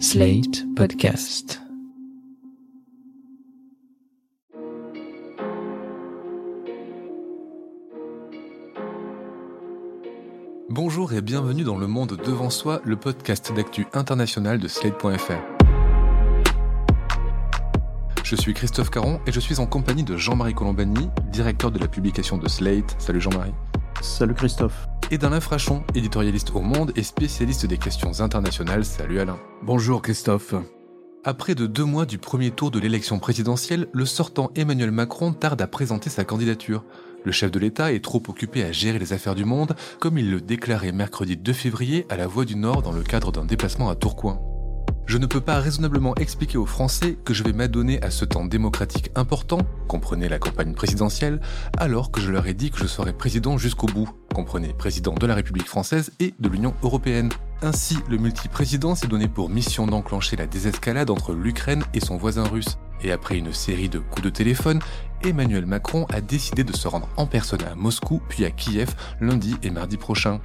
Slate Podcast. Bonjour et bienvenue dans Le Monde Devant Soi, le podcast d'actu international de Slate.fr. Je suis Christophe Caron et je suis en compagnie de Jean-Marie Colombani, directeur de la publication de Slate. Salut Jean-Marie. Salut Christophe. Et d'Alain Frachon, éditorialiste au Monde et spécialiste des questions internationales. Salut Alain. Bonjour Christophe. Après de deux mois du premier tour de l'élection présidentielle, le sortant Emmanuel Macron tarde à présenter sa candidature. Le chef de l'État est trop occupé à gérer les affaires du monde, comme il le déclarait mercredi 2 février à la Voix du Nord dans le cadre d'un déplacement à Tourcoing. Je ne peux pas raisonnablement expliquer aux Français que je vais m'adonner à ce temps démocratique important, comprenez la campagne présidentielle, alors que je leur ai dit que je serais président jusqu'au bout, comprenez président de la République française et de l'Union européenne. Ainsi, le multiprésident s'est donné pour mission d'enclencher la désescalade entre l'Ukraine et son voisin russe. Et après une série de coups de téléphone, Emmanuel Macron a décidé de se rendre en personne à Moscou puis à Kiev lundi et mardi prochain.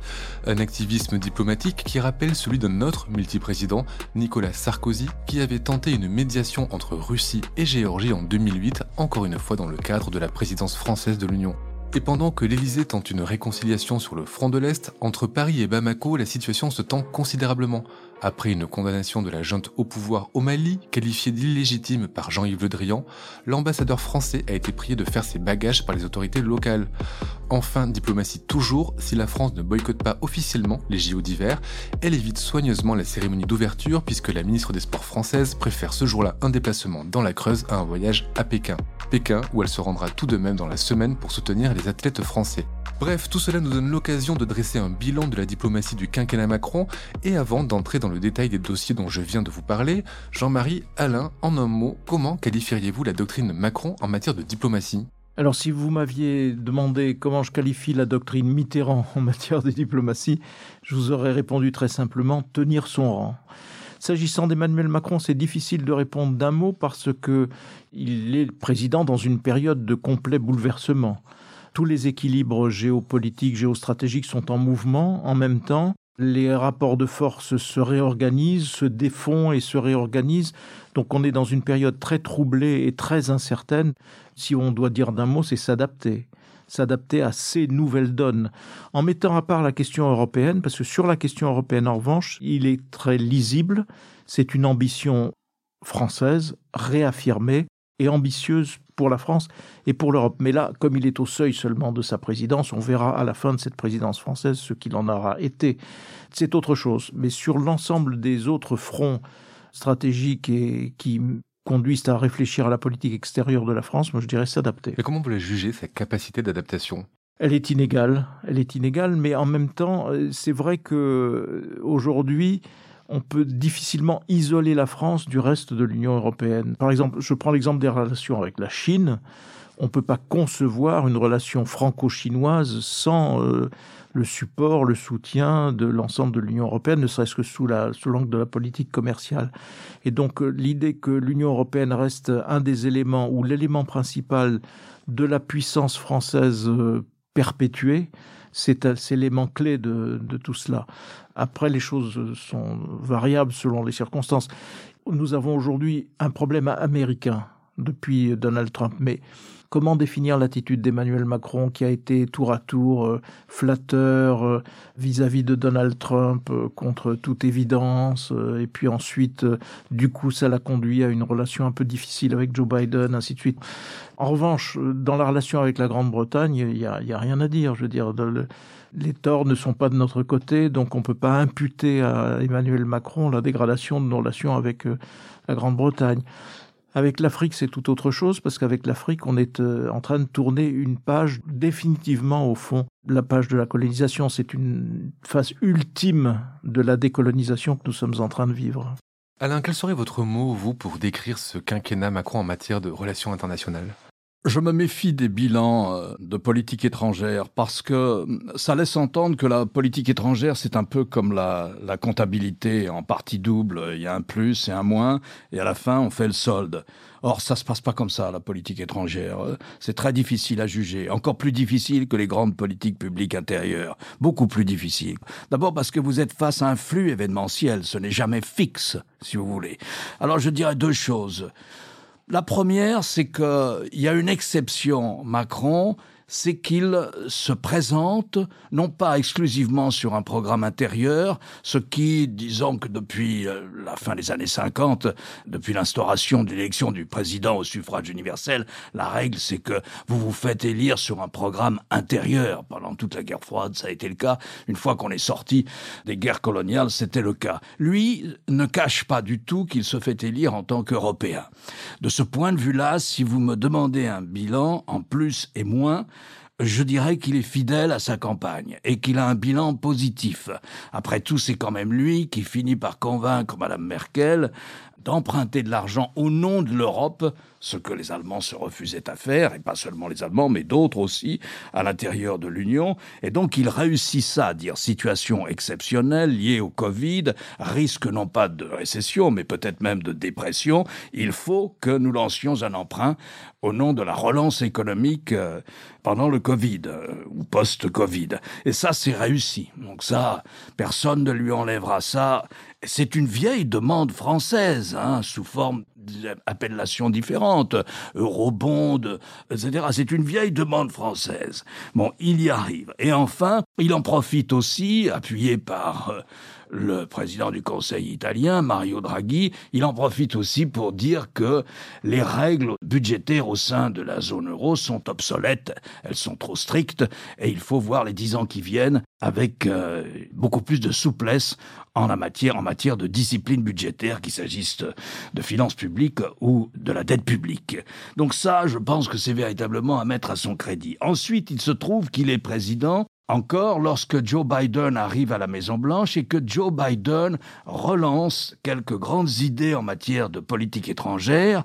Un activisme diplomatique qui rappelle celui d'un autre multiprésident, Nicolas Sarkozy, qui avait tenté une médiation entre Russie et Géorgie en 2008, encore une fois dans le cadre de la présidence française de l'Union. Et pendant que l'Elysée tente une réconciliation sur le front de l'Est, entre Paris et Bamako, la situation se tend considérablement. Après une condamnation de la junte au pouvoir au Mali, qualifiée d'illégitime par Jean-Yves Le Drian, l'ambassadeur français a été prié de faire ses bagages par les autorités locales. Enfin, diplomatie toujours, si la France ne boycotte pas officiellement les JO d'hiver, elle évite soigneusement la cérémonie d'ouverture puisque la ministre des Sports française préfère ce jour-là un déplacement dans la Creuse à un voyage à Pékin. Pékin où elle se rendra tout de même dans la semaine pour soutenir les athlètes français. Bref, tout cela nous donne l'occasion de dresser un bilan de la diplomatie du quinquennat Macron et avant d'entrer dans le détail des dossiers dont je viens de vous parler, Jean-Marie, Alain, en un mot, comment qualifieriez-vous la doctrine Macron en matière de diplomatie? Alors si vous m'aviez demandé comment je qualifie la doctrine Mitterrand en matière de diplomatie, je vous aurais répondu très simplement tenir son rang. S'agissant d'Emmanuel Macron, c'est difficile de répondre d'un mot parce que il est président dans une période de complet bouleversement. Tous les équilibres géopolitiques, géostratégiques sont en mouvement en même temps. Les rapports de force se réorganisent, se défont et se réorganisent. Donc on est dans une période très troublée et très incertaine. Si on doit dire d'un mot, c'est s'adapter s'adapter à ces nouvelles donnes, en mettant à part la question européenne, parce que sur la question européenne, en revanche, il est très lisible, c'est une ambition française réaffirmée et ambitieuse pour la France et pour l'Europe. Mais là, comme il est au seuil seulement de sa présidence, on verra à la fin de cette présidence française ce qu'il en aura été. C'est autre chose. Mais sur l'ensemble des autres fronts stratégiques et qui conduisent à réfléchir à la politique extérieure de la France, moi je dirais s'adapter. Mais comment vous voulez juger sa capacité d'adaptation? Elle est inégale, elle est inégale, mais en même temps, euh, c'est vrai que euh, aujourd'hui, on peut difficilement isoler la France du reste de l'Union européenne. Par exemple, je prends l'exemple des relations avec la Chine. On ne peut pas concevoir une relation franco-chinoise sans euh, le support, le soutien de l'ensemble de l'Union européenne, ne serait-ce que sous l'angle de la politique commerciale. Et donc euh, l'idée que l'Union européenne reste un des éléments ou l'élément principal de la puissance française euh, perpétuée, c'est l'élément clé de, tout cela. Après, les choses sont variables selon les circonstances. Nous avons aujourd'hui un problème américain depuis Donald Trump, mais comment définir l'attitude d'Emmanuel Macron qui a été tour à tour euh, flatteur euh, vis-à-vis de Donald Trump euh, contre toute évidence, et puis ensuite, du coup, ça l'a conduit à une relation un peu difficile avec Joe Biden, ainsi de suite. En revanche, dans la relation avec la Grande-Bretagne, il n'y a, rien à dire. Je veux dire, les torts ne sont pas de notre côté, donc on ne peut pas imputer à Emmanuel Macron la dégradation de nos relations avec la Grande-Bretagne. Avec l'Afrique, c'est tout autre chose, parce qu'avec l'Afrique, on est euh, en train de tourner une page définitivement au fond. La page de la colonisation, c'est une phase ultime de la décolonisation que nous sommes en train de vivre. Alain, quel serait votre mot, vous, pour décrire ce quinquennat Macron en matière de relations internationales? Je me méfie des bilans euh, de politique étrangère parce que hum, ça laisse entendre que la politique étrangère, c'est un peu comme la, la, comptabilité en partie double. Il y a un plus et un moins, et à la fin, on fait le solde. Or, ça se passe pas comme ça, la politique étrangère. C'est très difficile à juger, encore plus difficile que les grandes politiques publiques intérieures, beaucoup plus difficile. D'abord parce que vous êtes face à un flux événementiel, ce n'est jamais fixe, si vous voulez. Alors, je dirais deux choses. La première, c'est qu'il y a une exception Macron c'est qu'il se présente non pas exclusivement sur un programme intérieur, ce qui, disons que depuis euh, la fin des années 50, depuis l'instauration de l'élection du président au suffrage universel, la règle c'est que vous vous faites élire sur un programme intérieur. Pendant toute la guerre froide, ça a été le cas. Une fois qu'on est sorti des guerres coloniales, c'était le cas. Lui ne cache pas du tout qu'il se fait élire en tant qu'Européen. De ce point de vue-là, si vous me demandez un bilan en plus et moins, je dirais qu'il est fidèle à sa campagne et qu'il a un bilan positif. Après tout, c'est quand même lui qui finit par convaincre Madame Merkel d'emprunter de l'argent au nom de l'Europe, ce que les Allemands se refusaient à faire, et pas seulement les Allemands, mais d'autres aussi, à l'intérieur de l'Union. Et donc il réussit ça, à dire situation exceptionnelle liée au Covid, risque non pas de récession, mais peut-être même de dépression. Il faut que nous lancions un emprunt au nom de la relance économique euh, pendant le Covid euh, ou post-Covid. Et ça, c'est réussi. Donc ça, personne ne lui enlèvera ça. C'est une vieille demande française, hein, sous forme d'appellations différentes, eurobond, etc. C'est une vieille demande française. Bon, il y arrive. Et enfin, il en profite aussi, appuyé par euh, le président du Conseil italien, Mario Draghi, il en profite aussi pour dire que les règles budgétaires au sein de la zone euro sont obsolètes, elles sont trop strictes, et il faut voir les dix ans qui viennent avec euh, beaucoup plus de souplesse en la matière, en matière de discipline budgétaire, qu'il s'agisse de finances publiques ou de la dette publique. Donc ça, je pense que c'est véritablement à mettre à son crédit. Ensuite, il se trouve qu'il est président encore lorsque Joe Biden arrive à la Maison-Blanche et que Joe Biden relance quelques grandes idées en matière de politique étrangère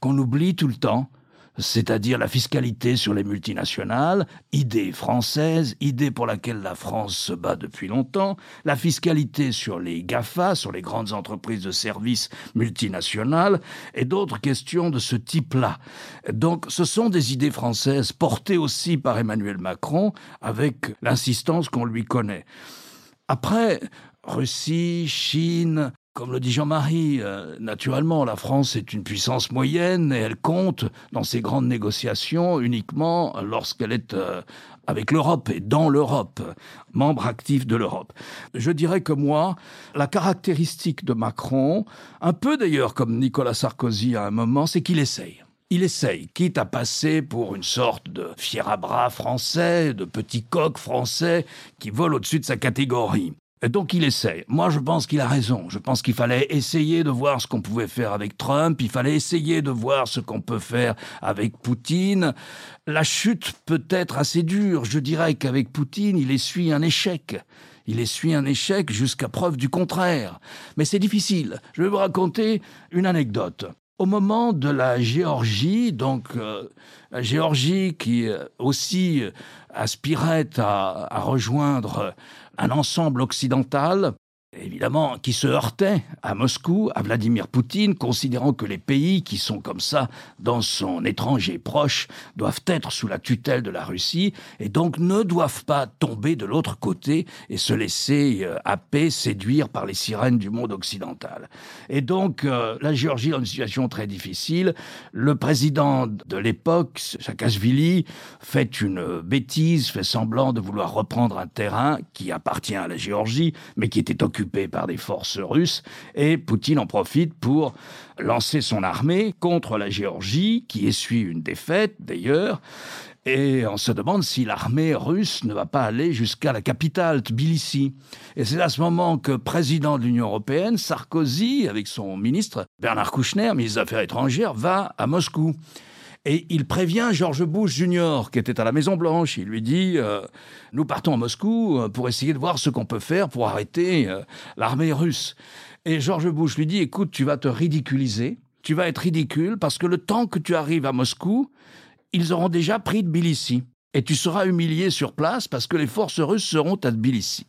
qu'on oublie tout le temps c'est-à-dire la fiscalité sur les multinationales, idée française, idée pour laquelle la France se bat depuis longtemps, la fiscalité sur les GAFA, sur les grandes entreprises de services multinationales, et d'autres questions de ce type-là. Donc ce sont des idées françaises portées aussi par Emmanuel Macron avec l'insistance qu'on lui connaît. Après, Russie, Chine, comme le dit Jean-Marie, euh, naturellement, la France est une puissance moyenne et elle compte dans ses grandes négociations uniquement lorsqu'elle est euh, avec l'Europe et dans l'Europe, membre actif de l'Europe. Je dirais que moi, la caractéristique de Macron, un peu d'ailleurs comme Nicolas Sarkozy à un moment, c'est qu'il essaye. Il essaye, quitte à passer pour une sorte de fier à bras français, de petit coq français qui vole au-dessus de sa catégorie. Donc il essaie. Moi, je pense qu'il a raison. Je pense qu'il fallait essayer de voir ce qu'on pouvait faire avec Trump. Il fallait essayer de voir ce qu'on peut faire avec Poutine. La chute peut être assez dure. Je dirais qu'avec Poutine, il essuie un échec. Il essuie un échec jusqu'à preuve du contraire. Mais c'est difficile. Je vais vous raconter une anecdote. Au moment de la Géorgie, donc euh, Géorgie qui euh, aussi aspirait à, à rejoindre un ensemble occidental évidemment, qui se heurtait à Moscou, à Vladimir Poutine, considérant que les pays qui sont comme ça dans son étranger proche doivent être sous la tutelle de la Russie et donc ne doivent pas tomber de l'autre côté et se laisser euh, happer, séduire par les sirènes du monde occidental. Et donc, euh, la Géorgie est dans une situation très difficile. Le président de l'époque, Saakashvili, fait une bêtise, fait semblant de vouloir reprendre un terrain qui appartient à la Géorgie, mais qui était occupé par des forces russes, et Poutine en profite pour lancer son armée contre la Géorgie, qui essuie une défaite d'ailleurs, et on se demande si l'armée russe ne va pas aller jusqu'à la capitale, Tbilissi. Et c'est à ce moment que, président de l'Union européenne, Sarkozy, avec son ministre Bernard Kouchner, ministre des Affaires étrangères, va à Moscou. Et il prévient George Bush Jr., qui était à la Maison-Blanche. Il lui dit euh, Nous partons à Moscou euh, pour essayer de voir ce qu'on peut faire pour arrêter euh, l'armée russe. Et George Bush lui dit Écoute, tu vas te ridiculiser. Tu vas être ridicule parce que le temps que tu arrives à Moscou, ils auront déjà pris Tbilissi. Et tu seras humilié sur place parce que les forces russes seront à Tbilissi.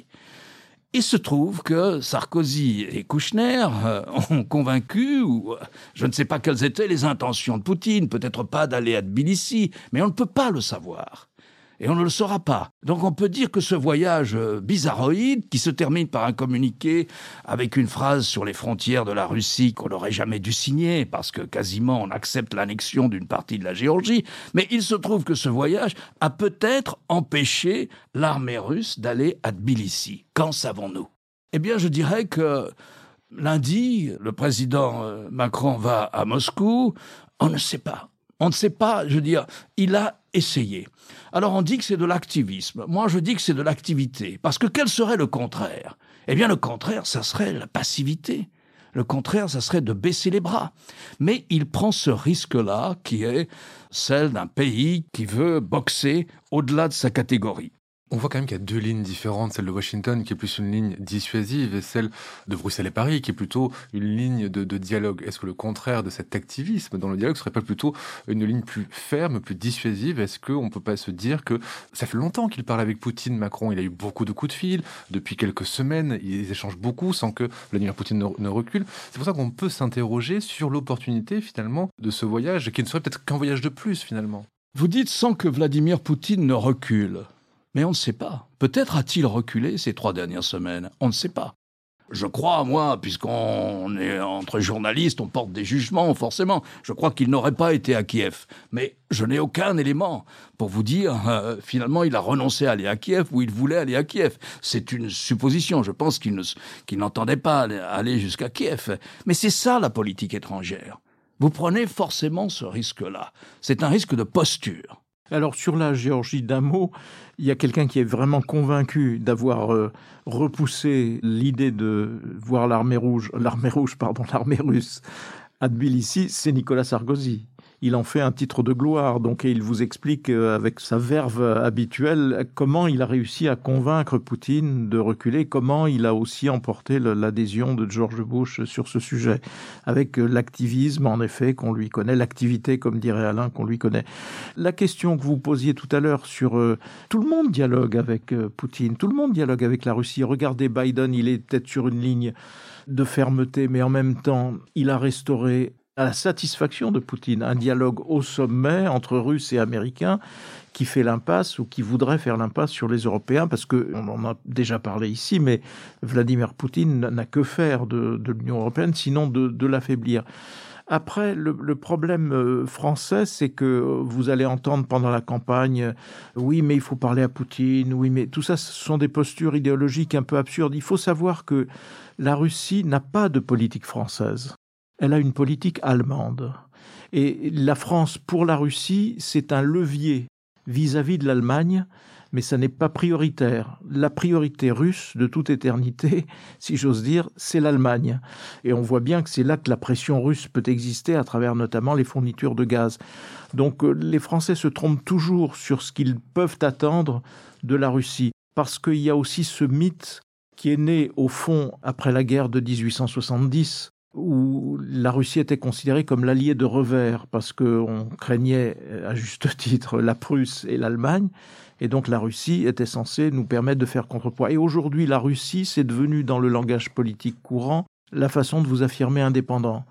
Il se trouve que Sarkozy et Kouchner euh, ont convaincu, ou euh, je ne sais pas quelles étaient les intentions de Poutine, peut-être pas d'aller à Tbilissi, mais on ne peut pas le savoir et on ne le saura pas. Donc on peut dire que ce voyage euh, bizarroïde, qui se termine par un communiqué avec une phrase sur les frontières de la Russie qu'on n'aurait jamais dû signer, parce que quasiment on accepte l'annexion d'une partie de la Géorgie, mais il se trouve que ce voyage a peut-être empêché l'armée russe d'aller à Tbilissi. Qu'en savons-nous? Eh bien je dirais que lundi, le président euh, Macron va à Moscou, on ne sait pas. On ne sait pas, je veux dire, il a essayé. Alors on dit que c'est de l'activisme. Moi je dis que c'est de l'activité. Parce que quel serait le contraire? Eh bien le contraire, ça serait la passivité. Le contraire, ça serait de baisser les bras. Mais il prend ce risque-là qui est celle d'un pays qui veut boxer au-delà de sa catégorie. On voit quand même qu'il y a deux lignes différentes, celle de Washington qui est plus une ligne dissuasive et celle de Bruxelles et Paris qui est plutôt une ligne de, dialogue. Est-ce que le contraire de cet activisme dans le dialogue serait pas plutôt une ligne plus ferme, plus dissuasive? Est-ce qu'on peut pas se dire que ça fait longtemps qu'il parle avec Poutine, Macron, il a eu beaucoup de coups de fil, depuis quelques semaines, ils échangent beaucoup sans que Vladimir Poutine ne, ne recule. C'est pour ça qu'on peut s'interroger sur l'opportunité finalement de ce voyage qui ne serait peut-être qu'un voyage de plus finalement. Vous dites sans que Vladimir Poutine ne recule. Mais on ne sait pas. Peut-être a-t-il reculé ces trois dernières semaines. On ne sait pas. Je crois, moi, puisqu'on est entre journalistes, on porte des jugements, forcément. Je crois qu'il n'aurait pas été à Kiev. Mais je n'ai aucun élément pour vous dire, euh, finalement, il a renoncé à aller à Kiev ou il voulait aller à Kiev. C'est une supposition. Je pense qu'il n'entendait pas aller jusqu'à Kiev. Mais c'est ça, la politique étrangère. Vous prenez forcément ce risque-là. C'est un risque de posture. Alors sur la Géorgie d'un mot, il y a quelqu'un qui est vraiment convaincu d'avoir euh, repoussé l'idée de voir l'armée rouge, l'armée rouge, pardon, l'armée russe à Tbilissi, c'est Nicolas Sarkozy il en fait un titre de gloire. Donc, et il vous explique euh, avec sa verve habituelle comment il a réussi à convaincre Poutine de reculer, comment il a aussi emporté l'adhésion de George Bush sur ce sujet, avec euh, l'activisme, en effet, qu'on lui connaît, l'activité, comme dirait Alain, qu'on lui connaît. La question que vous posiez tout à l'heure sur euh, tout le monde dialogue avec Poutine, tout le monde dialogue avec la Russie. Regardez Biden, il est peut-être sur une ligne de fermeté, mais en même temps, il a restauré à la satisfaction de Poutine, un dialogue au sommet entre Russes et Américains qui fait l'impasse ou qui voudrait faire l'impasse sur les Européens, parce que on en a déjà parlé ici, mais Vladimir Poutine n'a que faire de, l'Union européenne, sinon de, l'affaiblir. Après, le, problème euh, français, c'est que vous allez entendre pendant la campagne, oui, mais il faut parler à Poutine, oui, mais tout ça, ce sont des postures idéologiques un peu absurdes. Il faut savoir que la Russie n'a pas de politique française elle a une politique allemande. Et la France, pour la Russie, c'est un levier vis-à-vis de l'Allemagne, mais ça n'est pas prioritaire. La priorité russe de toute éternité, si j'ose dire, c'est l'Allemagne. Et on voit bien que c'est là que la pression russe peut exister à travers notamment les fournitures de gaz. Donc euh, les Français se trompent toujours sur ce qu'ils peuvent attendre de la Russie, parce qu'il y a aussi ce mythe qui est né au fond après la guerre de 1870, où la Russie était considérée comme l'allié de revers parce qu'on craignait à juste titre la Prusse et l'Allemagne. Et donc la Russie était censée nous permettre de faire contrepoids. Et aujourd'hui, la Russie, c'est devenu dans le langage politique courant la façon de vous affirmer indépendant.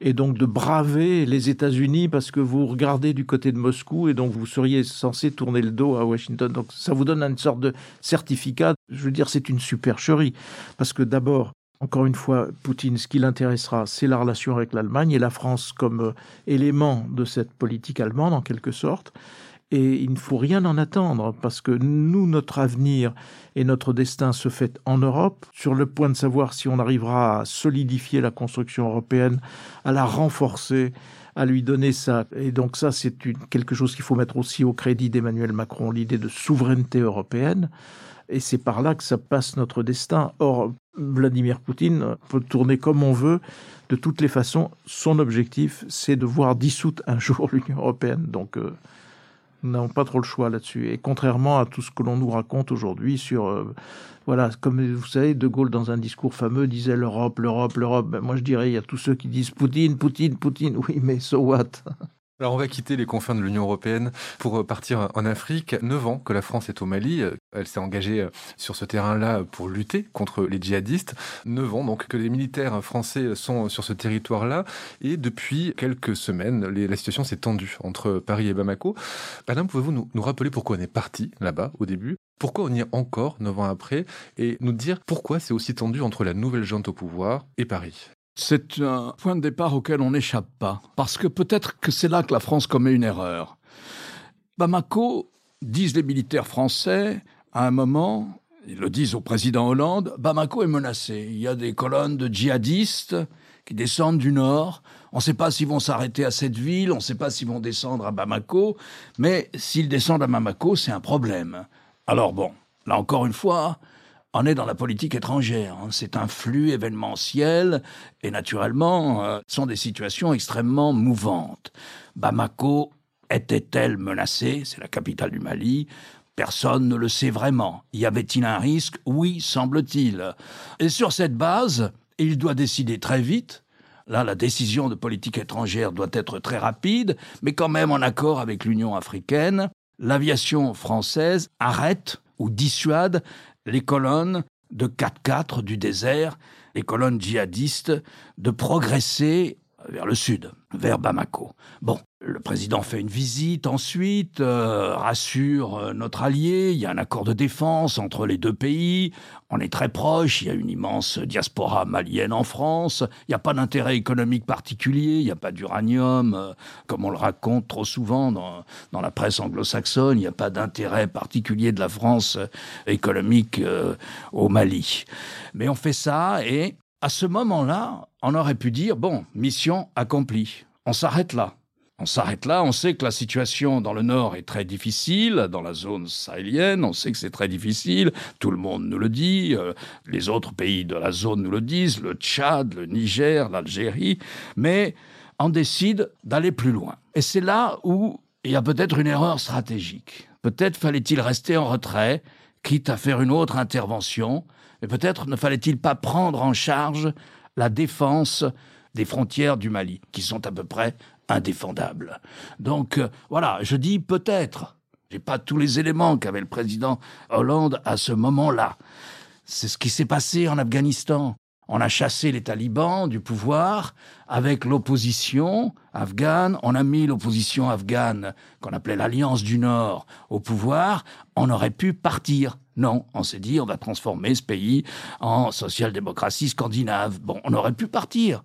Et donc de braver les États-Unis parce que vous regardez du côté de Moscou et donc vous seriez censé tourner le dos à Washington. Donc ça vous donne une sorte de certificat. Je veux dire, c'est une supercherie. Parce que d'abord, encore une fois, Poutine, ce qui l'intéressera, c'est la relation avec l'Allemagne et la France comme euh, élément de cette politique allemande, en quelque sorte. Et il ne faut rien en attendre, parce que nous, notre avenir et notre destin se fait en Europe, sur le point de savoir si on arrivera à solidifier la construction européenne, à la renforcer, à lui donner ça. Et donc ça, c'est quelque chose qu'il faut mettre aussi au crédit d'Emmanuel Macron, l'idée de souveraineté européenne. Et c'est par là que ça passe notre destin. Or, Vladimir Poutine peut tourner comme on veut. De toutes les façons, son objectif, c'est de voir dissoute un jour l'Union européenne. Donc, euh, nous n'avons pas trop le choix là-dessus. Et contrairement à tout ce que l'on nous raconte aujourd'hui sur, euh, voilà, comme vous savez, De Gaulle dans un discours fameux disait l'Europe, l'Europe, l'Europe. Ben, moi, je dirais, il y a tous ceux qui disent Poutine, Poutine, Poutine. Oui, mais so what? Alors on va quitter les confins de l'Union européenne pour partir en Afrique. Neuf ans que la France est au Mali. Elle s'est engagée sur ce terrain-là pour lutter contre les djihadistes. Neuf ans donc que les militaires français sont sur ce territoire-là. Et depuis quelques semaines, la situation s'est tendue entre Paris et Bamako. Madame, pouvez-vous nous, nous rappeler pourquoi on est parti là-bas au début? Pourquoi on y est encore neuf ans après? Et nous dire pourquoi c'est aussi tendu entre la nouvelle junte au pouvoir et Paris? C'est un point de départ auquel on n'échappe pas, parce que peut-être que c'est là que la France commet une erreur. Bamako, disent les militaires français, à un moment, ils le disent au président Hollande, Bamako est menacé. Il y a des colonnes de djihadistes qui descendent du nord. On ne sait pas s'ils vont s'arrêter à cette ville, on ne sait pas s'ils vont descendre à Bamako, mais s'ils descendent à Bamako, c'est un problème. Alors bon, là encore une fois, on est dans la politique étrangère. Hein. C'est un flux événementiel et naturellement, euh, sont des situations extrêmement mouvantes. Bamako était-elle menacée? C'est la capitale du Mali. Personne ne le sait vraiment. Y avait-il un risque? Oui, semble-t-il. Et sur cette base, il doit décider très vite. Là, la décision de politique étrangère doit être très rapide, mais quand même en accord avec l'Union africaine. L'aviation française arrête ou dissuade les colonnes de 4-4 du désert, les colonnes djihadistes, de progresser vers le sud, vers Bamako. Bon, le président fait une visite ensuite, euh, rassure euh, notre allié, il y a un accord de défense entre les deux pays, on est très proche, il y a une immense diaspora malienne en France, il n'y a pas d'intérêt économique particulier, il n'y a pas d'uranium, euh, comme on le raconte trop souvent dans, dans la presse anglo-saxonne, il n'y a pas d'intérêt particulier de la France économique au Mali. Mais on fait ça et à ce moment-là, on aurait pu dire, bon, mission accomplie, on s'arrête là. On s'arrête là, on sait que la situation dans le nord est très difficile, dans la zone sahélienne, on sait que c'est très difficile, tout le monde nous le dit, euh, les autres pays de la zone nous le disent, le Tchad, le Niger, l'Algérie, mais on décide d'aller plus loin. Et c'est là où il y a peut-être une erreur stratégique. Peut-être fallait-il rester en retrait, quitte à faire une autre intervention, mais peut-être ne fallait-il pas prendre en charge la défense des frontières du Mali, qui sont à peu près indéfendable. Donc euh, voilà, je dis peut-être. J'ai pas tous les éléments qu'avait le président Hollande à ce moment-là. C'est ce qui s'est passé en Afghanistan. On a chassé les talibans du pouvoir avec l'opposition afghane. On a mis l'opposition afghane, qu'on appelait l'Alliance du Nord, au pouvoir. On aurait pu partir. Non, on s'est dit, on va transformer ce pays en social-démocratie scandinave. Bon, on aurait pu partir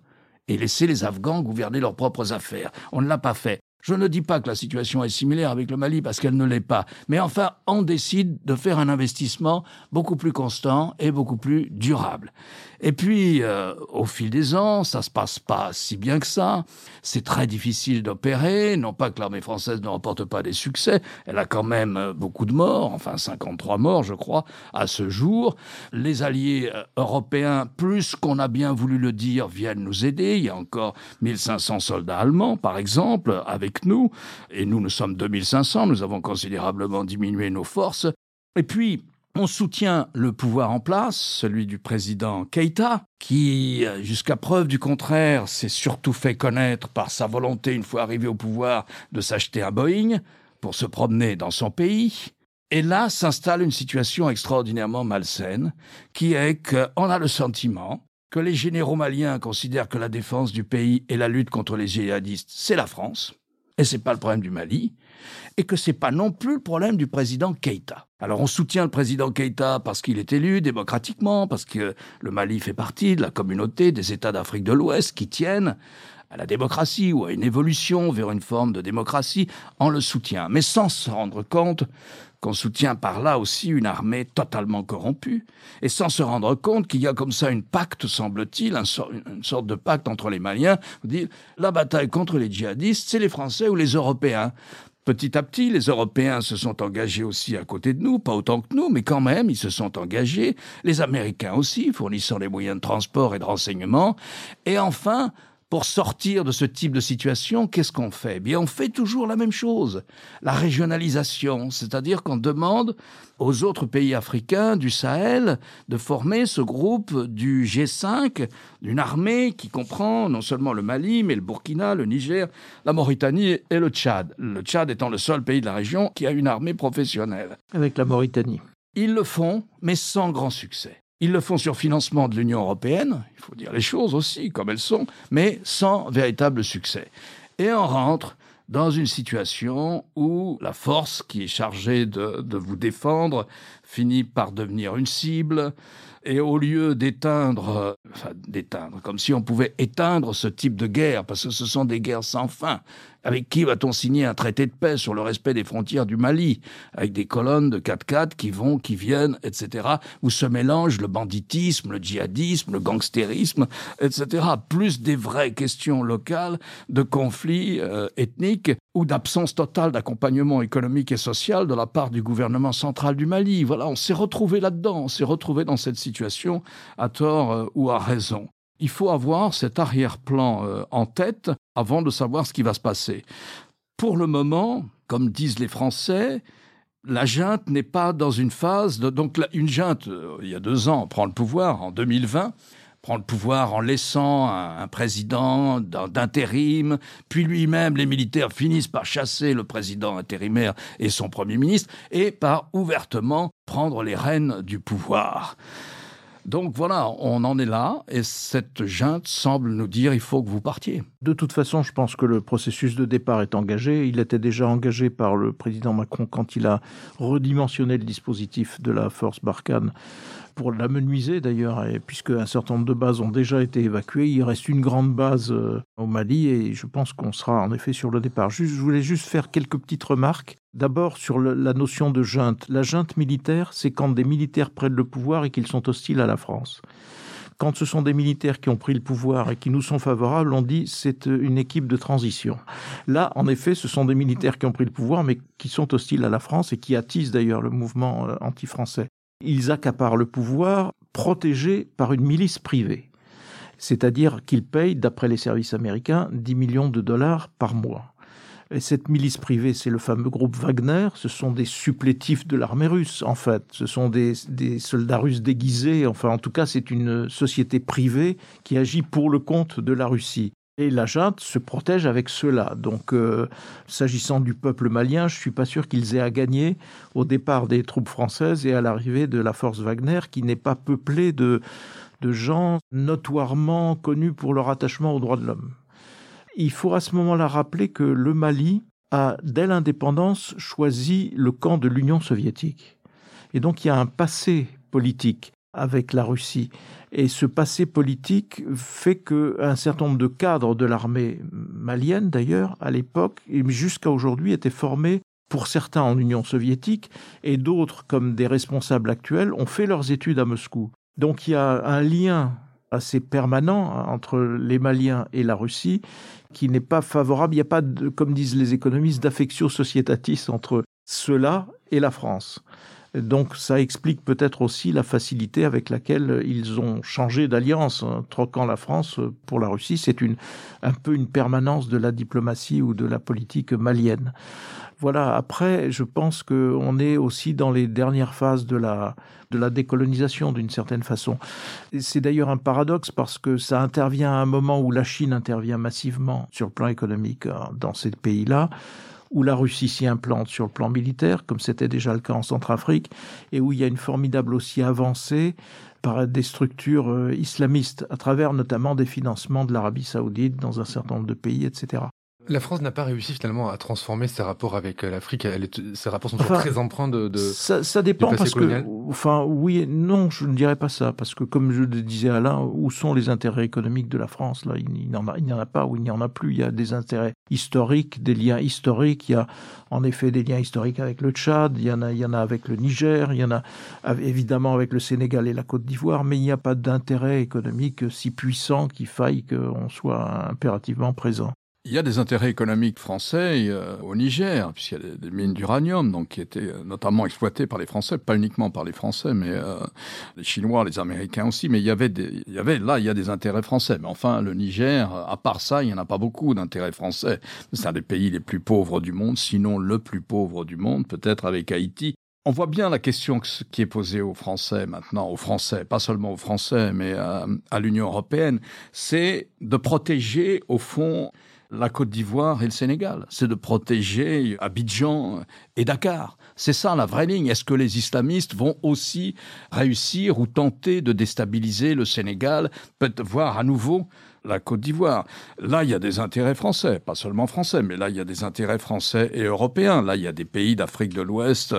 et laisser les Afghans gouverner leurs propres affaires. On ne l'a pas fait. Je ne dis pas que la situation est similaire avec le Mali parce qu'elle ne l'est pas. Mais enfin, on décide de faire un investissement beaucoup plus constant et beaucoup plus durable. Et puis, euh, au fil des ans, ça se passe pas si bien que ça. C'est très difficile d'opérer. Non pas que l'armée française ne remporte pas des succès. Elle a quand même euh, beaucoup de morts, enfin 53 morts, je crois, à ce jour. Les alliés euh, européens, plus qu'on a bien voulu le dire, viennent nous aider. Il y a encore 1500 soldats allemands, par exemple, avec nous. Et nous, nous sommes 2500. Nous avons considérablement diminué nos forces. Et puis, on soutient le pouvoir en place, celui du président Keïta, qui, jusqu'à preuve du contraire, s'est surtout fait connaître par sa volonté, une fois arrivé au pouvoir, de s'acheter un Boeing pour se promener dans son pays. Et là s'installe une situation extraordinairement malsaine, qui est qu'on a le sentiment que les généraux maliens considèrent que la défense du pays et la lutte contre les djihadistes, c'est la France, et c'est pas le problème du Mali, et que c'est pas non plus le problème du président Keïta. Alors on soutient le président Keïta parce qu'il est élu démocratiquement, parce que le Mali fait partie de la communauté des États d'Afrique de l'Ouest qui tiennent à la démocratie ou à une évolution vers une forme de démocratie, on le soutient, mais sans se rendre compte qu'on soutient par là aussi une armée totalement corrompue, et sans se rendre compte qu'il y a comme ça une pacte, semble-t-il, une sorte de pacte entre les Maliens, dit la bataille contre les djihadistes, c'est les Français ou les Européens. Petit à petit, les Européens se sont engagés aussi à côté de nous, pas autant que nous, mais quand même, ils se sont engagés. Les Américains aussi, fournissant les moyens de transport et de renseignement. Et enfin, pour sortir de ce type de situation, qu'est-ce qu'on fait? Eh Bien, on fait toujours la même chose, la régionalisation, c'est-à-dire qu'on demande aux autres pays africains du Sahel de former ce groupe du G5, d'une armée qui comprend non seulement le Mali, mais le Burkina, le Niger, la Mauritanie et le Tchad. Le Tchad étant le seul pays de la région qui a une armée professionnelle. Avec la Mauritanie. Ils le font, mais sans grand succès. Ils le font sur financement de l'Union européenne, il faut dire les choses aussi comme elles sont, mais sans véritable succès. Et on rentre dans une situation où la force qui est chargée de, vous défendre finit par devenir une cible, et au lieu d'éteindre, enfin d'éteindre, comme si on pouvait éteindre ce type de guerre, parce que ce sont des guerres sans fin, avec qui va-t-on signer un traité de paix sur le respect des frontières du Mali Avec des colonnes de 4x4 qui vont, qui viennent, etc. Où se mélangent le banditisme, le djihadisme, le gangstérisme, etc. Plus des vraies questions locales de conflits euh, ethniques ou d'absence totale d'accompagnement économique et social de la part du gouvernement central du Mali. Voilà, on s'est retrouvé là-dedans, on s'est retrouvé dans cette situation à tort euh, ou à raison il faut avoir cet arrière-plan euh, en tête avant de savoir ce qui va se passer. Pour le moment, comme disent les Français, la junte n'est pas dans une phase de... Donc une junte, euh, il y a deux ans, prend le pouvoir, en 2020, prend le pouvoir en laissant un, un président d'intérim, puis lui-même, les militaires finissent par chasser le président intérimaire et son Premier ministre, et par ouvertement prendre les rênes du pouvoir. Donc voilà, on en est là et cette junte semble nous dire il faut que vous partiez. De toute façon, je pense que le processus de départ est engagé. Il était déjà engagé par le président Macron quand il a redimensionné le dispositif de la force Barkhane pour l'amenuiser d'ailleurs, puisque un certain nombre de bases ont déjà été évacuées. Il reste une grande base euh, au Mali et je pense qu'on sera en effet sur le départ. Je voulais juste faire quelques petites remarques. D'abord sur la notion de junte. La junte militaire, c'est quand des militaires prennent le pouvoir et qu'ils sont hostiles à la France. Quand ce sont des militaires qui ont pris le pouvoir et qui nous sont favorables, on dit c'est une équipe de transition. Là, en effet, ce sont des militaires qui ont pris le pouvoir, mais qui sont hostiles à la France et qui attisent d'ailleurs le mouvement euh, anti-français. Ils accaparent le pouvoir protégé par une milice privée. C'est-à-dire qu'ils payent, d'après les services américains, 10 millions de dollars par mois. Et cette milice privée, c'est le fameux groupe Wagner. Ce sont des supplétifs de l'armée russe, en fait. Ce sont des, soldats russes déguisés. Enfin, en tout cas, c'est une société privée qui agit pour le compte de la Russie. Et la junte se protège avec cela. Donc, euh, s'agissant du peuple malien, je suis pas sûr qu'ils aient à gagner au départ des troupes françaises et à l'arrivée de la force Wagner, qui n'est pas peuplée de gens notoirement connus pour leur attachement aux droits de l'homme. Il faut à ce moment-là rappeler que le Mali a, dès l'indépendance, choisi le camp de l'Union soviétique. Et donc, il y a un passé politique avec la Russie. Et ce passé politique fait qu'un certain nombre de cadres de l'armée malienne, d'ailleurs, à l'époque, et jusqu'à aujourd'hui, étaient formés pour certains en Union soviétique, et d'autres, comme des responsables actuels, ont fait leurs études à Moscou. Donc il y a un lien assez permanent entre les Maliens et la Russie qui n'est pas favorable. Il n'y a pas, de, comme disent les économistes, d'affectio societatis entre cela et la France. Donc ça explique peut-être aussi la facilité avec laquelle ils ont changé d'alliance, hein, troquant la France pour la Russie. C'est une, un peu une permanence de la diplomatie ou de la politique malienne. Voilà, après, je pense qu'on est aussi dans les dernières phases de la, de la décolonisation d'une certaine façon. C'est d'ailleurs un paradoxe parce que ça intervient à un moment où la Chine intervient massivement sur le plan économique euh, dans ces pays-là où la Russie s'y implante sur le plan militaire, comme c'était déjà le cas en Centrafrique, et où il y a une formidable aussi avancée par des structures euh, islamistes, à travers notamment des financements de l'Arabie saoudite dans un certain nombre de pays, etc. La France n'a pas réussi finalement à transformer ses rapports avec euh, l'Afrique. Ses rapports sont toujours enfin, très empreints de, de ça, ça dépend parce colonial. que, enfin, oui, non, je ne dirais pas ça parce que, comme je le disais Alain, où sont les intérêts économiques de la France? Là, il n'y en a, il n'y en a pas ou il n'y en a plus. Il y a des intérêts historiques, des liens historiques. Il y a en effet des liens historiques avec le Tchad. Il y en a, il y en a avec le Niger. Il y en a évidemment avec le Sénégal et la Côte d'Ivoire. Mais il n'y a pas d'intérêt économique si puissant qu'il faille qu'on soit impérativement présent. Il y a des intérêts économiques français euh, au Niger, puisqu'il y a des, mines d'uranium, donc qui étaient euh, notamment exploitées par les Français, pas uniquement par les Français, mais euh, les Chinois, les Américains aussi. Mais il y avait, là, il y a des intérêts français. Mais enfin, le Niger, à part ça, il n'y en a pas beaucoup d'intérêts français. C'est un des pays les plus pauvres du monde, sinon le plus pauvre du monde, peut-être avec Haïti. On voit bien la question qui est posée aux Français maintenant, aux Français, pas seulement aux Français, mais à l'Union européenne, c'est de protéger, au fond, la Côte d'Ivoire et le Sénégal. C'est de protéger Abidjan et Dakar. C'est ça la vraie ligne. Est-ce que les islamistes vont aussi réussir ou tenter de déstabiliser le Sénégal, peut-être voir à nouveau la Côte d'Ivoire. Là, il y a des intérêts français, pas seulement français, mais là, il y a des intérêts français et européens. Là, il y a des pays d'Afrique de l'Ouest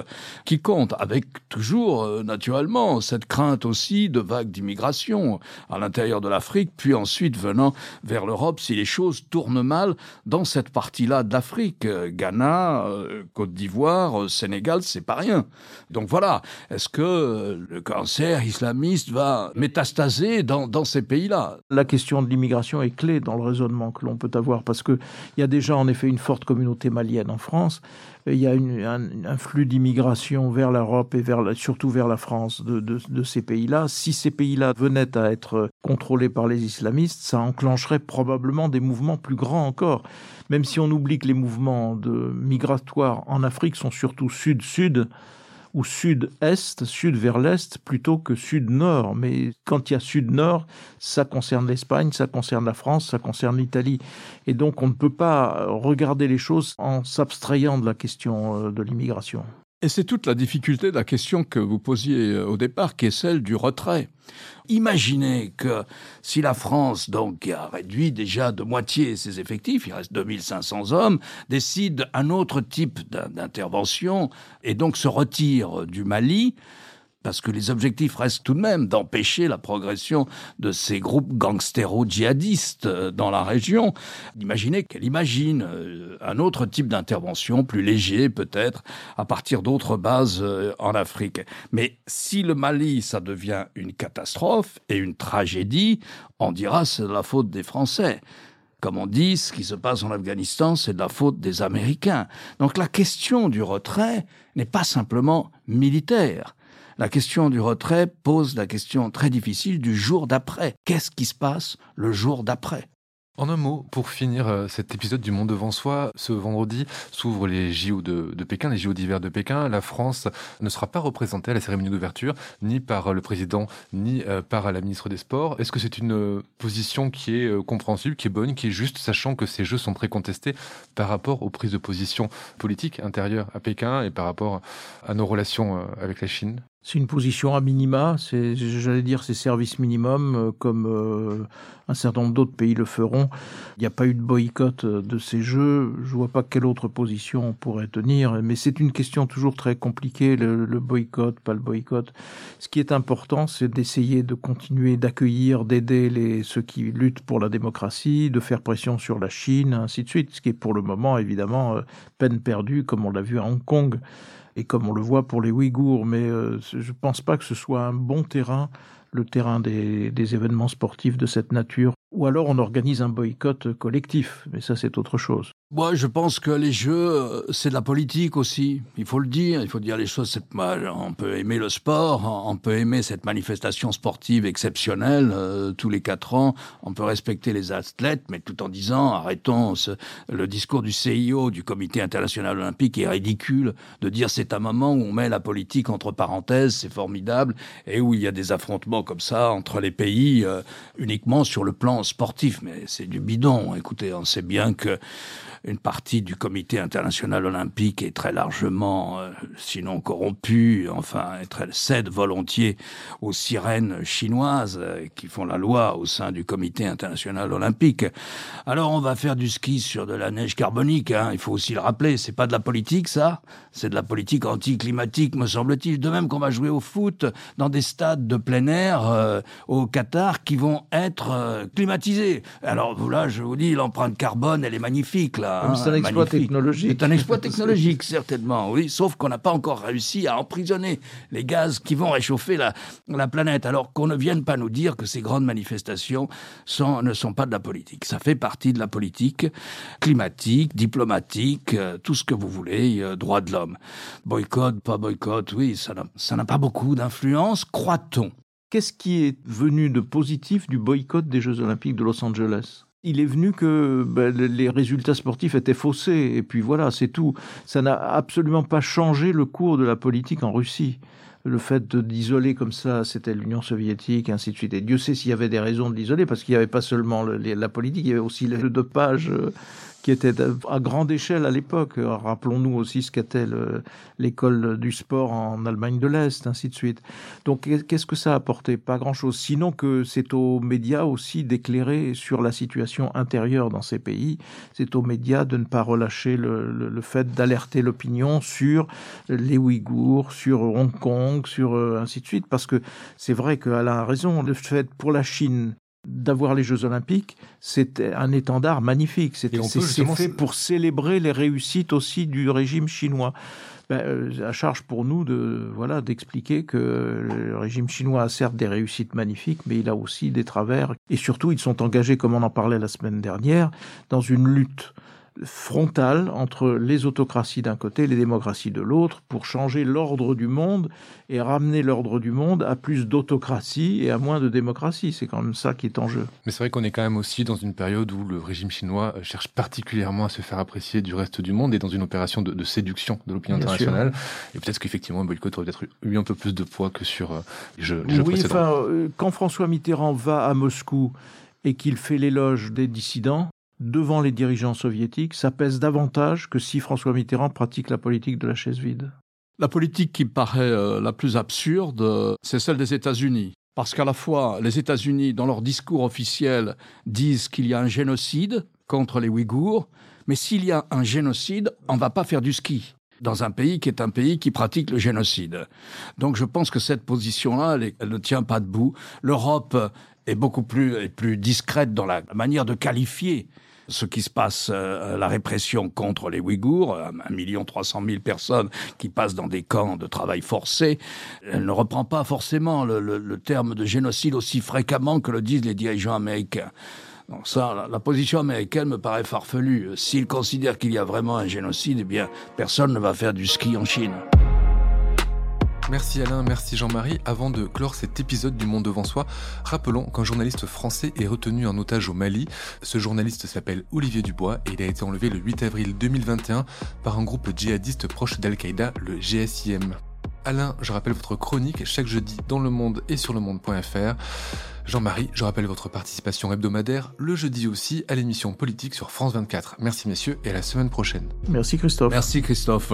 qui comptent, avec toujours, euh, naturellement, cette crainte aussi de vagues d'immigration à l'intérieur de l'Afrique, puis ensuite venant vers l'Europe si les choses tournent mal dans cette partie-là de l'Afrique. Euh, Ghana, euh, Côte d'Ivoire, Sénégal, c'est pas rien. Donc voilà, est-ce que le cancer islamiste va métastaser dans, dans ces pays-là? La question de l'immigration est clé dans le raisonnement que l'on peut avoir, parce qu'il y a déjà en effet une forte communauté malienne en France, il y a un, flux d'immigration vers l'Europe et vers surtout vers la France de ces pays-là. Si ces pays-là venaient à être contrôlés par les islamistes, ça enclencherait probablement des mouvements plus grands encore. Même si on oublie que les mouvements de migratoires en Afrique sont surtout sud-sud, ou sud-est, sud vers l'est, plutôt que sud-nord. Mais quand il y a sud-nord, ça concerne l'Espagne, ça concerne la France, ça concerne l'Italie. Et donc on ne peut pas regarder les choses en s'abstrayant de la question euh, de l'immigration. Et c'est toute la difficulté de la question que vous posiez euh, au départ, qui est celle du retrait. Imaginez que si la France, donc, qui a réduit déjà de moitié ses effectifs, il reste 2500 hommes, décide un autre type d'intervention et donc se retire du Mali, parce que les objectifs restent tout de même d'empêcher la progression de ces groupes gangstéro-djihadistes euh, dans la région. Imaginez qu'elle imagine euh, un autre type d'intervention, plus léger peut-être, à partir d'autres bases euh, en Afrique. Mais si le Mali, ça devient une catastrophe et une tragédie, on dira c'est la faute des Français comme on dit, ce qui se passe en Afghanistan, c'est de la faute des Américains. Donc la question du retrait n'est pas simplement militaire. La question du retrait pose la question très difficile du jour d'après. Qu'est-ce qui se passe le jour d'après? En un mot, pour finir euh, cet épisode du Monde devant soi, ce vendredi s'ouvrent les JO de, Pékin, les JO d'hiver de Pékin. La France ne sera pas représentée à la cérémonie d'ouverture, ni par le président, ni euh, par la ministre des Sports. Est-ce que c'est une euh, position qui est compréhensible, qui est bonne, qui est juste, sachant que ces Jeux sont très contestés par rapport aux prises de position politiques intérieures à Pékin et par rapport à nos relations avec la Chine? C'est une position à minima, c'est, j'allais dire, c'est service minimum, euh, comme euh, un certain nombre d'autres pays le feront. Il n'y a pas eu de boycott euh, de ces jeux. Je vois pas quelle autre position on pourrait tenir, mais c'est une question toujours très compliquée, le, le boycott, pas le boycott. Ce qui est important, c'est d'essayer de continuer d'accueillir, d'aider les, ceux qui luttent pour la démocratie, de faire pression sur la Chine, ainsi de suite, ce qui est pour le moment, évidemment, peine perdue, comme on l'a vu à Hong Kong et comme on le voit pour les Ouïghours, mais euh, je ne pense pas que ce soit un bon terrain, le terrain des, des événements sportifs de cette nature ou alors on organise un boycott collectif, mais ça c'est autre chose. Moi, je pense que les jeux, euh, c'est de la politique aussi. Il faut le dire, il faut dire les choses. On peut aimer le sport, on peut aimer cette manifestation sportive exceptionnelle euh, tous les quatre ans. On peut respecter les athlètes, mais tout en disant arrêtons le discours du CIO, du Comité international olympique, est ridicule de dire c'est un moment où on met la politique entre parenthèses, c'est formidable, et où il y a des affrontements comme ça entre les pays euh, uniquement sur le plan sportif, mais c'est du bidon. Écoutez, on sait bien que une partie du comité international olympique est très largement, euh, sinon corrompue, enfin, elle cède volontiers aux sirènes chinoises euh, qui font la loi au sein du comité international olympique. Alors on va faire du ski sur de la neige carbonique, hein, il faut aussi le rappeler, c'est pas de la politique ça, c'est de la politique anticlimatique me semble-t-il, de même qu'on va jouer au foot dans des stades de plein air euh, au Qatar qui vont être climatisés. Alors là, je vous dis, l'empreinte carbone, elle est magnifique là là. Hein, c'est un exploit technologique. C'est un exploit technologique, certainement, oui, sauf qu'on n'a pas encore réussi à emprisonner les gaz qui vont réchauffer la, la planète, alors qu'on ne vienne pas nous dire que ces grandes manifestations sont, ne sont pas de la politique. Ça fait partie de la politique climatique, diplomatique, euh, tout ce que vous voulez, euh, droit de l'homme. Boycott, pas boycott, oui, ça n'a pas beaucoup d'influence, croit-on. Qu'est-ce qui est venu de positif du boycott des Jeux Olympiques de Los Angeles? Il est venu que ben, les résultats sportifs étaient faussés, et puis voilà, c'est tout. Ça n'a absolument pas changé le cours de la politique en Russie. Le fait d'isoler comme ça, c'était l'Union soviétique, ainsi de suite. Et Dieu sait s'il y avait des raisons de l'isoler, parce qu'il n'y avait pas seulement la politique, il y avait aussi le dopage euh, qui était à grande échelle à l'époque. Rappelons-nous aussi ce qu'était l'école du sport en Allemagne de l'Est, ainsi de suite. Donc qu'est-ce que ça a apporté? Pas grand-chose. Sinon que c'est aux médias aussi d'éclairer sur la situation intérieure dans ces pays. C'est aux médias de ne pas relâcher le, fait d'alerter l'opinion sur les Ouïghours, sur Hong Kong, sur euh, ainsi de suite. Parce que c'est vrai qu'elle a raison. Le fait pour la Chine d'avoir les Jeux Olympiques, c'est un étendard magnifique. C'est fait pour célébrer les réussites aussi du régime chinois. Ben, euh, à charge pour nous de voilà d'expliquer que le régime chinois a certes des réussites magnifiques, mais il a aussi des travers. Et surtout, ils sont engagés, comme on en parlait la semaine dernière, dans une lutte frontale entre les autocraties d'un côté et les démocraties de l'autre pour changer l'ordre du monde et ramener l'ordre du monde à plus d'autocratie et à moins de démocratie. C'est quand même ça qui est en jeu. Mais c'est vrai qu'on est quand même aussi dans une période où le régime chinois euh, cherche particulièrement à se faire apprécier du reste du monde et dans une opération de, séduction de l'opinion internationale. Et peut-être qu'effectivement, un boycott aurait peut-être eu un peu plus de poids que sur euh, les jeux, oui, Enfin, euh, quand François Mitterrand va à Moscou et qu'il fait l'éloge des dissidents, devant les dirigeants soviétiques, ça pèse davantage que si François Mitterrand pratique la politique de la chaise vide. La politique qui me paraît euh, la plus absurde, c'est celle des États-Unis. Parce qu'à la fois, les États-Unis, dans leur discours officiel, disent qu'il y a un génocide contre les Ouïghours, mais s'il y a un génocide, on ne va pas faire du ski dans un pays qui est un pays qui pratique le génocide. Donc je pense que cette position-là, elle, ne tient pas debout. L'Europe est beaucoup plus discrète dans la manière de qualifier ce qui se passe, euh, la répression contre les Ouïghours, un million trois cent mille personnes qui passent dans des camps de travail forcé, elle ne reprend pas forcément le, terme de génocide aussi fréquemment que le disent les dirigeants américains. Donc ça, la, position américaine me paraît farfelue. S'ils considèrent qu'il y a vraiment un génocide, eh bien, personne ne va faire du ski en Chine. Merci Alain, merci Jean-Marie. Avant de clore cet épisode du Monde devant soi, rappelons qu'un journaliste français est retenu en otage au Mali. Ce journaliste s'appelle Olivier Dubois et il a été enlevé le 8 avril 2021 par un groupe djihadiste proche d'Al-Qaïda, le GSIM. Alain, je rappelle votre chronique chaque jeudi dans le monde et sur le monde.fr. Jean-Marie, je rappelle votre participation hebdomadaire le jeudi aussi à l'émission politique sur France 24. Merci messieurs et à la semaine prochaine. Merci Christophe. Merci Christophe.